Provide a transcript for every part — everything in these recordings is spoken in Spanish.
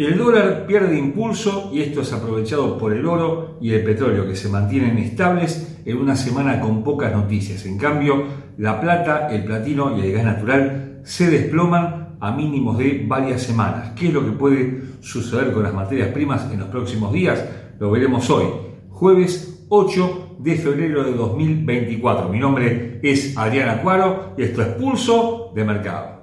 El dólar pierde impulso y esto es aprovechado por el oro y el petróleo que se mantienen estables en una semana con pocas noticias. En cambio, la plata, el platino y el gas natural se desploman a mínimos de varias semanas. ¿Qué es lo que puede suceder con las materias primas en los próximos días? Lo veremos hoy, jueves 8 de febrero de 2024. Mi nombre es Adriana Cuaro y esto es Pulso de Mercado.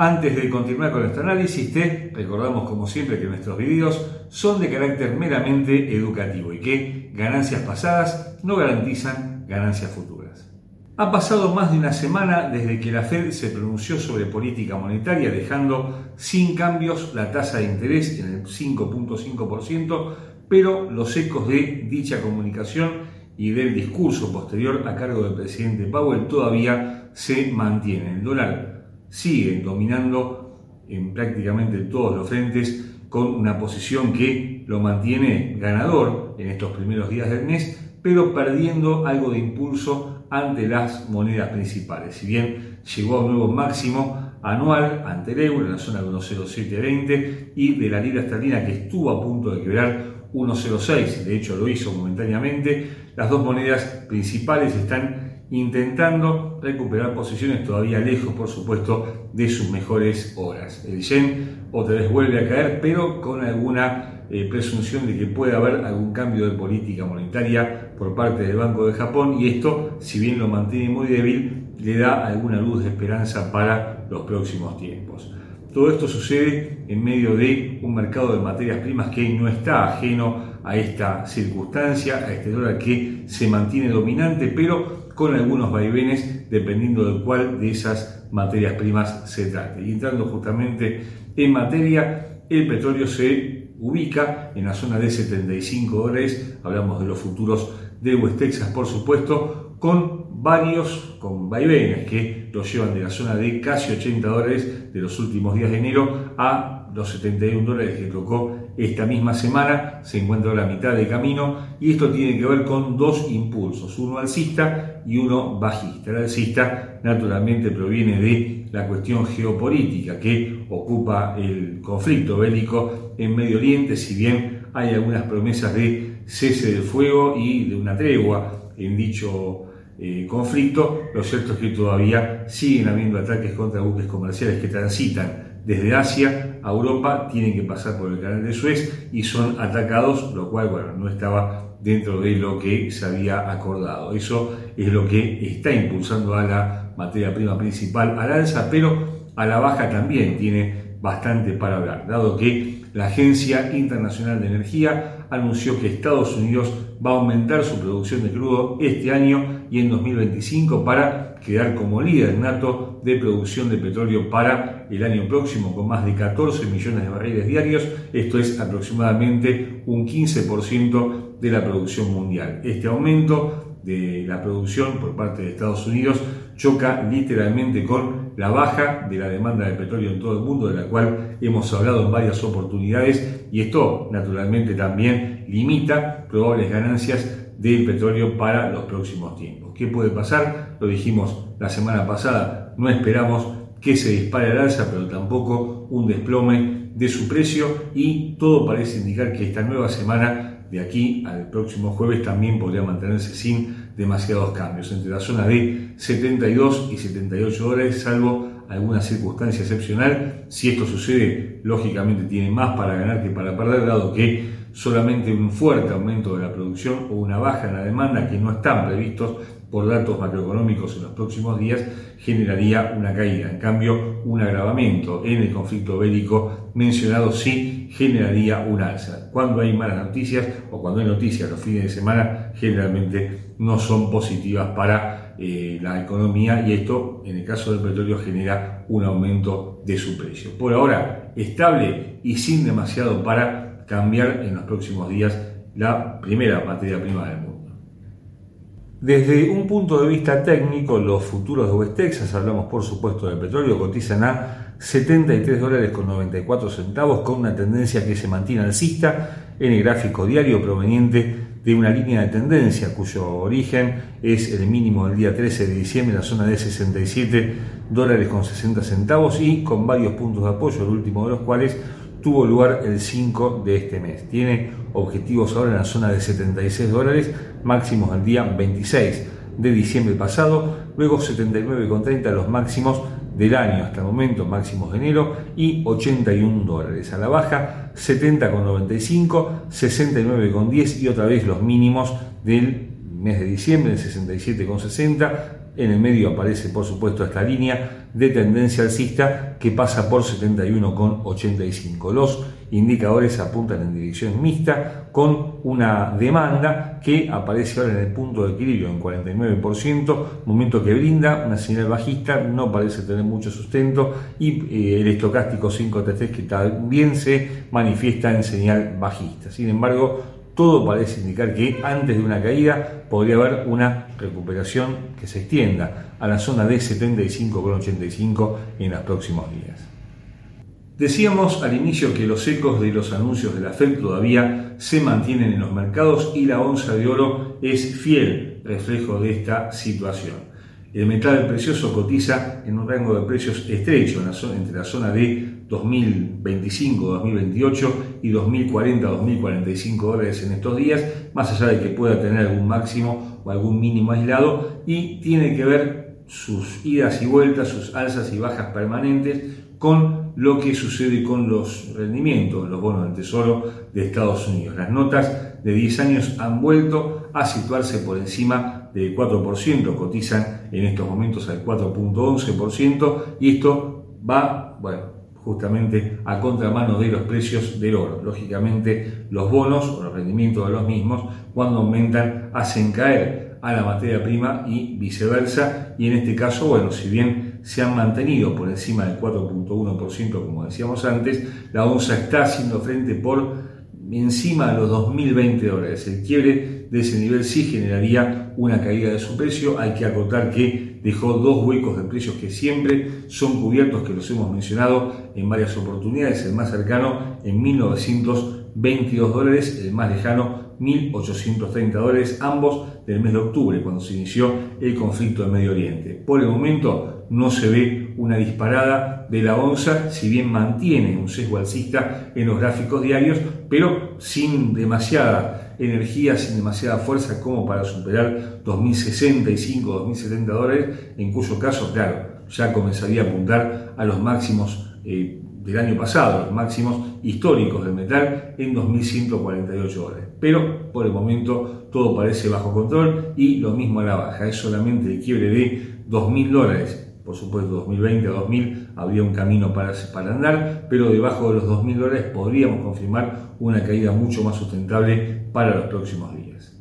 Antes de continuar con nuestro análisis, te recordamos como siempre que nuestros videos son de carácter meramente educativo y que ganancias pasadas no garantizan ganancias futuras. Ha pasado más de una semana desde que la Fed se pronunció sobre política monetaria dejando sin cambios la tasa de interés en el 5.5%, pero los ecos de dicha comunicación y del discurso posterior a cargo del presidente Powell todavía se mantienen. El dólar siguen dominando en prácticamente todos los frentes con una posición que lo mantiene ganador en estos primeros días del mes, pero perdiendo algo de impulso ante las monedas principales. Si bien llegó a un nuevo máximo anual ante el euro en la zona de 1.0720 y de la libra esterlina que estuvo a punto de quebrar 1.06, de hecho lo hizo momentáneamente, las dos monedas principales están intentando recuperar posiciones todavía lejos, por supuesto, de sus mejores horas. El yen otra vez vuelve a caer, pero con alguna eh, presunción de que puede haber algún cambio de política monetaria por parte del Banco de Japón y esto, si bien lo mantiene muy débil, le da alguna luz de esperanza para los próximos tiempos. Todo esto sucede en medio de un mercado de materias primas que no está ajeno a esta circunstancia, a este dólar que se mantiene dominante, pero con algunos vaivenes dependiendo de cuál de esas materias primas se trate. Y entrando justamente en materia, el petróleo se ubica en la zona de 75 dólares, hablamos de los futuros de West Texas por supuesto, con varios, con vaivenes que lo llevan de la zona de casi 80 dólares de los últimos días de enero a los 71 dólares que tocó esta misma semana, se encuentra a la mitad de camino y esto tiene que ver con dos impulsos, uno alcista y uno bajista. El alcista naturalmente proviene de la cuestión geopolítica que ocupa el conflicto bélico en Medio Oriente, si bien hay algunas promesas de cese del fuego y de una tregua en dicho eh, conflicto, lo cierto es que todavía siguen habiendo ataques contra buques comerciales que transitan desde Asia Europa tienen que pasar por el canal de Suez y son atacados, lo cual bueno, no estaba dentro de lo que se había acordado. Eso es lo que está impulsando a la materia prima principal al alza, pero a la baja también tiene bastante para hablar, dado que la Agencia Internacional de Energía anunció que Estados Unidos va a aumentar su producción de crudo este año y en 2025 para quedar como líder nato de producción de petróleo para el año próximo con más de 14 millones de barriles diarios. Esto es aproximadamente un 15% de la producción mundial. Este aumento de la producción por parte de Estados Unidos choca literalmente con la baja de la demanda de petróleo en todo el mundo, de la cual hemos hablado en varias oportunidades, y esto naturalmente también limita probables ganancias del petróleo para los próximos tiempos. ¿Qué puede pasar? Lo dijimos la semana pasada, no esperamos que se dispare al alza, pero tampoco un desplome de su precio y todo parece indicar que esta nueva semana, de aquí al próximo jueves, también podría mantenerse sin demasiados cambios, entre la zona de 72 y 78 dólares, salvo alguna circunstancia excepcional. Si esto sucede, lógicamente tiene más para ganar que para perder, dado que solamente un fuerte aumento de la producción o una baja en la demanda que no están previstos por datos macroeconómicos en los próximos días generaría una caída. En cambio, un agravamiento en el conflicto bélico mencionado sí generaría un alza. Cuando hay malas noticias o cuando hay noticias los fines de semana, generalmente no son positivas para eh, la economía y esto, en el caso del petróleo, genera un aumento de su precio. Por ahora, estable y sin demasiado para cambiar en los próximos días la primera materia prima del mundo. Desde un punto de vista técnico, los futuros de West Texas, hablamos por supuesto del petróleo, cotizan a 73 dólares con 94 centavos con una tendencia que se mantiene alcista en el gráfico diario proveniente de una línea de tendencia cuyo origen es el mínimo del día 13 de diciembre en la zona de 67 dólares con 60 centavos y con varios puntos de apoyo, el último de los cuales tuvo lugar el 5 de este mes. Tiene objetivos ahora en la zona de 76 dólares, máximos al día 26 de diciembre pasado, luego 79,30 los máximos del año hasta el momento, máximos de enero, y 81 dólares. A la baja, 70,95, 69,10 y otra vez los mínimos del mes de diciembre, el 67,60. En el medio aparece, por supuesto, esta línea de tendencia alcista que pasa por 71,85. Los indicadores apuntan en dirección mixta con una demanda que aparece ahora en el punto de equilibrio en 49%, momento que brinda una señal bajista, no parece tener mucho sustento y eh, el estocástico 533 que también se manifiesta en señal bajista. Sin embargo, todo parece indicar que antes de una caída podría haber una recuperación que se extienda a la zona de 75,85 en los próximos días. Decíamos al inicio que los ecos de los anuncios de la Fed todavía se mantienen en los mercados y la onza de oro es fiel reflejo de esta situación. El metal precioso cotiza en un rango de precios estrecho entre la zona de 2025-2028 y 2040-2045 dólares en estos días, más allá de que pueda tener algún máximo o algún mínimo aislado, y tiene que ver sus idas y vueltas, sus alzas y bajas permanentes con lo que sucede con los rendimientos, los bonos del Tesoro de Estados Unidos. Las notas de 10 años han vuelto a situarse por encima del 4%, cotizan en estos momentos al 4.11% y esto va, bueno, justamente a contramano de los precios del oro. Lógicamente los bonos o los rendimientos de los mismos cuando aumentan hacen caer a la materia prima y viceversa y en este caso, bueno, si bien se han mantenido por encima del 4.1% como decíamos antes, la onza está haciendo frente por encima de los 2.020 dólares. El quiebre de ese nivel sí generaría una caída de su precio. Hay que acotar que dejó dos huecos de precios que siempre son cubiertos, que los hemos mencionado en varias oportunidades. El más cercano en 1922 dólares, el más lejano 1.830 dólares, ambos del mes de octubre, cuando se inició el conflicto en Medio Oriente. Por el momento no se ve una disparada de la onza, si bien mantiene un sesgo alcista en los gráficos diarios, pero sin demasiada energía, sin demasiada fuerza como para superar 2.065, 2.070 dólares, en cuyo caso, claro, ya comenzaría a apuntar a los máximos eh, del año pasado, los máximos históricos del metal en 2.148 dólares. Pero por el momento todo parece bajo control y lo mismo a la baja, es solamente el quiebre de 2.000 dólares por supuesto 2020 a 2000 habría un camino para, para andar, pero debajo de los 2.000 dólares podríamos confirmar una caída mucho más sustentable para los próximos días.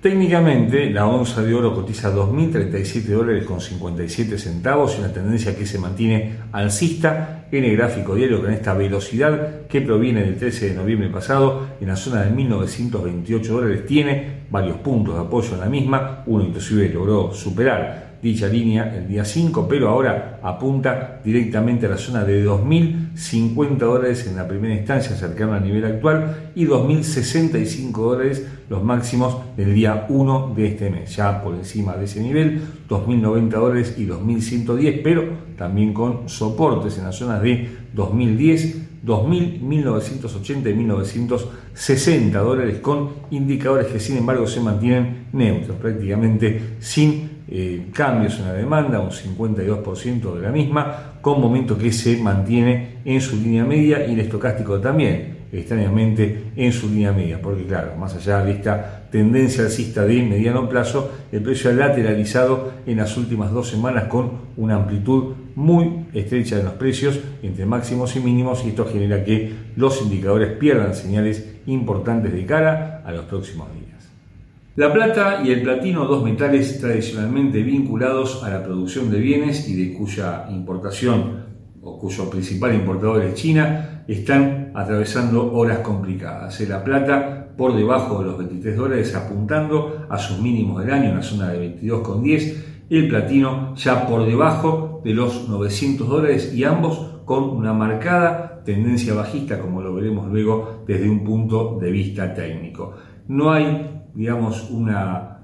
Técnicamente, la onza de oro cotiza 2.037 dólares con 57 centavos y una tendencia que se mantiene alcista en el gráfico diario con esta velocidad que proviene del 13 de noviembre pasado en la zona de 1.928 dólares. Tiene varios puntos de apoyo en la misma, uno inclusive logró superar dicha línea el día 5, pero ahora apunta directamente a la zona de 2.050 dólares en la primera instancia, cercana al nivel actual, y 2.065 dólares los máximos del día 1 de este mes, ya por encima de ese nivel, 2.090 dólares y 2.110, pero también con soportes en las zonas de 2010, 2.000, 1980 y 1960 dólares con indicadores que sin embargo se mantienen neutros, prácticamente sin eh, cambios en la demanda, un 52% de la misma, con momento que se mantiene en su línea media y el estocástico también, extrañamente en su línea media, porque claro, más allá de esta tendencia alcista de mediano plazo, el precio ha lateralizado en las últimas dos semanas con una amplitud muy estrecha de los precios entre máximos y mínimos y esto genera que los indicadores pierdan señales importantes de cara a los próximos días. La plata y el platino, dos metales tradicionalmente vinculados a la producción de bienes y de cuya importación o cuyo principal importador es China, están atravesando horas complicadas. La plata por debajo de los 23 dólares apuntando a sus mínimos del año en la zona de 22,10, el platino ya por debajo de los 900 dólares y ambos con una marcada tendencia bajista como lo veremos luego desde un punto de vista técnico. No hay digamos, una,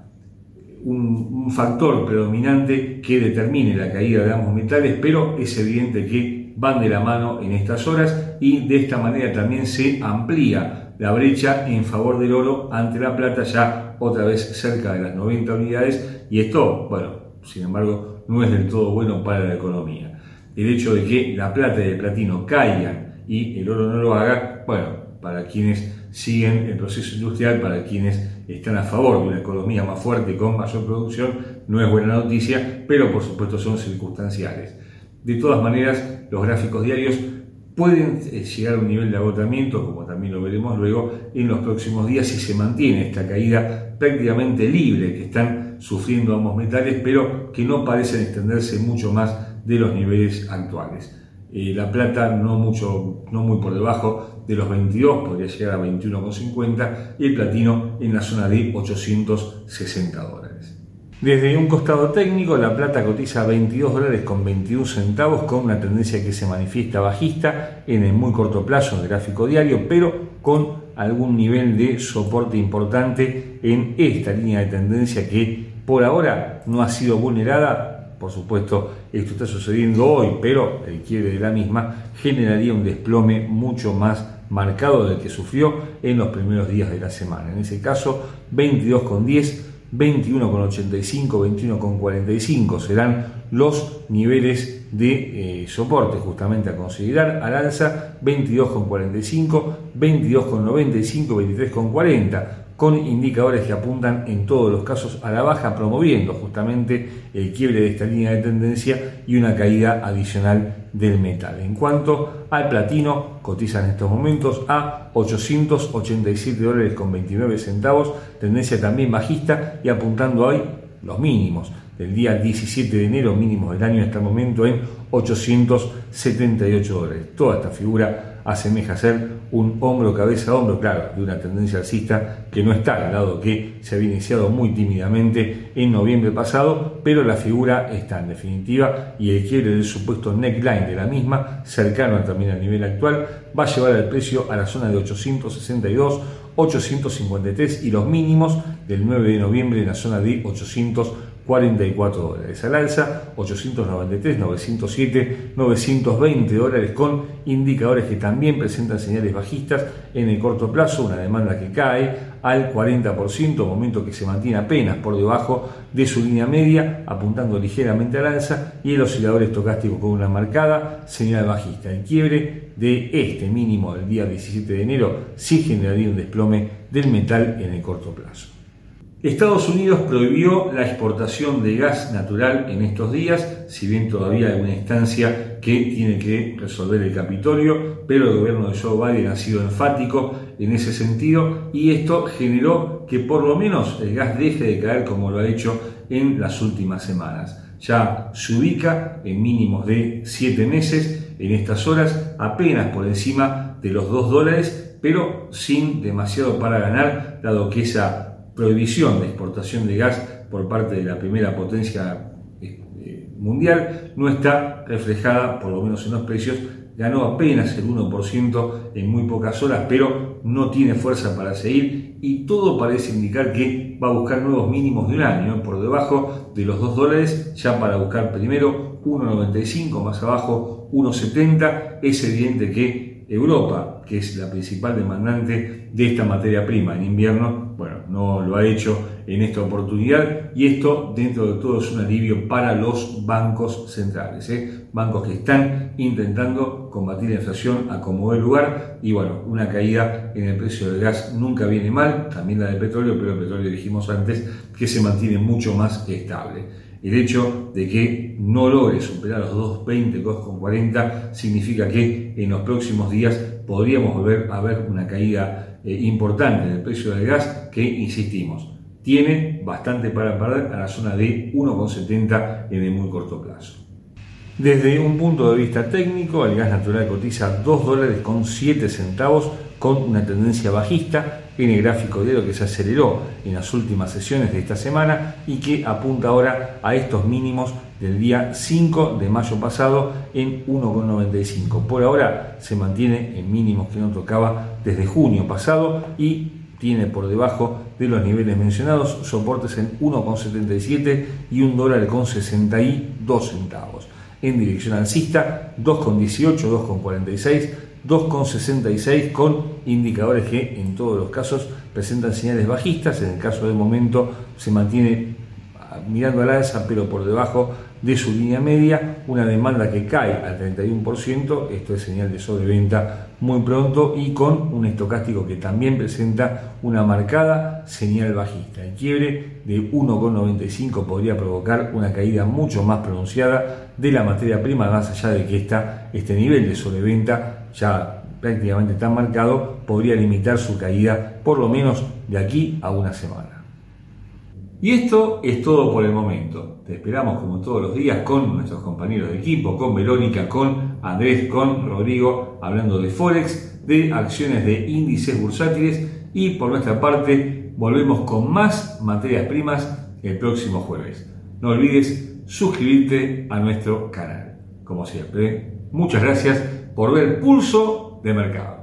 un, factor predominante que determine la caída de ambos metales, pero es evidente que van de la mano en estas horas y de esta manera también se amplía la brecha en favor del oro ante la plata ya otra vez cerca de las 90 unidades y esto, bueno, sin embargo, no es del todo bueno para la economía. El hecho de que la plata y el platino caigan y el oro no lo haga, bueno, para quienes siguen el proceso industrial, para quienes están a favor de una economía más fuerte y con mayor producción, no es buena noticia, pero por supuesto son circunstanciales. De todas maneras, los gráficos diarios pueden eh, llegar a un nivel de agotamiento, como también lo veremos luego, en los próximos días si se mantiene esta caída prácticamente libre que están sufriendo ambos metales, pero que no parecen extenderse mucho más de los niveles actuales. La plata no, mucho, no muy por debajo de los 22, podría llegar a 21,50 y el platino en la zona de 860 dólares. Desde un costado técnico, la plata cotiza 22 dólares con 21 centavos con una tendencia que se manifiesta bajista en el muy corto plazo en el gráfico diario, pero con algún nivel de soporte importante en esta línea de tendencia que por ahora no ha sido vulnerada por supuesto, esto está sucediendo hoy, pero el quiebre de la misma generaría un desplome mucho más marcado del que sufrió en los primeros días de la semana. En ese caso, 22,10, 21,85, 21,45 serán los niveles de eh, soporte justamente a considerar al alza 22,45, 22,95, 23,40 con indicadores que apuntan en todos los casos a la baja, promoviendo justamente el quiebre de esta línea de tendencia y una caída adicional del metal. En cuanto al platino, cotiza en estos momentos a 887 dólares con 29 centavos, tendencia también bajista y apuntando hoy los mínimos del día 17 de enero, mínimos del año en este momento en 878 dólares. Toda esta figura asemeja ser un hombro, cabeza a hombro, claro, de una tendencia alcista que no está, dado que se había iniciado muy tímidamente en noviembre pasado, pero la figura está en definitiva y el quiebre del supuesto neckline de la misma, cercano también al nivel actual, va a llevar el precio a la zona de 862, 853 y los mínimos del 9 de noviembre en la zona de 800 44 dólares al alza, 893, 907, 920 dólares con indicadores que también presentan señales bajistas en el corto plazo, una demanda que cae al 40%, momento que se mantiene apenas por debajo de su línea media, apuntando ligeramente al alza, y el oscilador estocástico con una marcada señal bajista. El quiebre de este mínimo del día 17 de enero sí generaría un desplome del metal en el corto plazo. Estados Unidos prohibió la exportación de gas natural en estos días, si bien todavía hay una instancia que tiene que resolver el Capitolio, pero el gobierno de Joe Biden ha sido enfático en ese sentido y esto generó que por lo menos el gas deje de caer como lo ha hecho en las últimas semanas. Ya se ubica en mínimos de 7 meses en estas horas, apenas por encima de los 2 dólares, pero sin demasiado para ganar, dado que esa prohibición de exportación de gas por parte de la primera potencia eh, mundial no está reflejada, por lo menos en los precios, ganó apenas el 1% en muy pocas horas, pero no tiene fuerza para seguir y todo parece indicar que va a buscar nuevos mínimos de un año, por debajo de los 2 dólares, ya para buscar primero 1,95, más abajo 1,70. Es evidente que Europa, que es la principal demandante de esta materia prima en invierno, bueno, no lo ha hecho en esta oportunidad y esto dentro de todo es un alivio para los bancos centrales, ¿eh? bancos que están intentando combatir la inflación a como el lugar y bueno, una caída en el precio del gas nunca viene mal, también la del petróleo, pero el petróleo dijimos antes que se mantiene mucho más estable. El hecho de que no logre superar los 2.20, 2.40 significa que en los próximos días podríamos volver a ver una caída eh, importante del precio del gas que, insistimos, tiene bastante para perder a la zona de 1,70 en el muy corto plazo. Desde un punto de vista técnico, el gas natural cotiza 2 dólares con 7 centavos con una tendencia bajista en el gráfico de lo que se aceleró en las últimas sesiones de esta semana y que apunta ahora a estos mínimos del día 5 de mayo pasado en 1,95. Por ahora se mantiene en mínimos que no tocaba desde junio pasado y tiene por debajo de los niveles mencionados, soportes en 1,77 y un dólar con 62 centavos. En dirección alcista, 2,18, 2,46, 2,66 con indicadores que en todos los casos presentan señales bajistas. En el caso del momento se mantiene mirando al alza, pero por debajo de su línea media, una demanda que cae al 31%, esto es señal de sobreventa muy pronto y con un estocástico que también presenta una marcada señal bajista. El quiebre de 1,95 podría provocar una caída mucho más pronunciada de la materia prima, más allá de que esta, este nivel de sobreventa ya prácticamente tan marcado podría limitar su caída por lo menos de aquí a una semana. Y esto es todo por el momento. Te esperamos como todos los días con nuestros compañeros de equipo, con Verónica, con Andrés, con Rodrigo, hablando de Forex, de acciones de índices bursátiles y por nuestra parte volvemos con más materias primas el próximo jueves. No olvides suscribirte a nuestro canal. Como siempre, muchas gracias por ver Pulso de Mercado.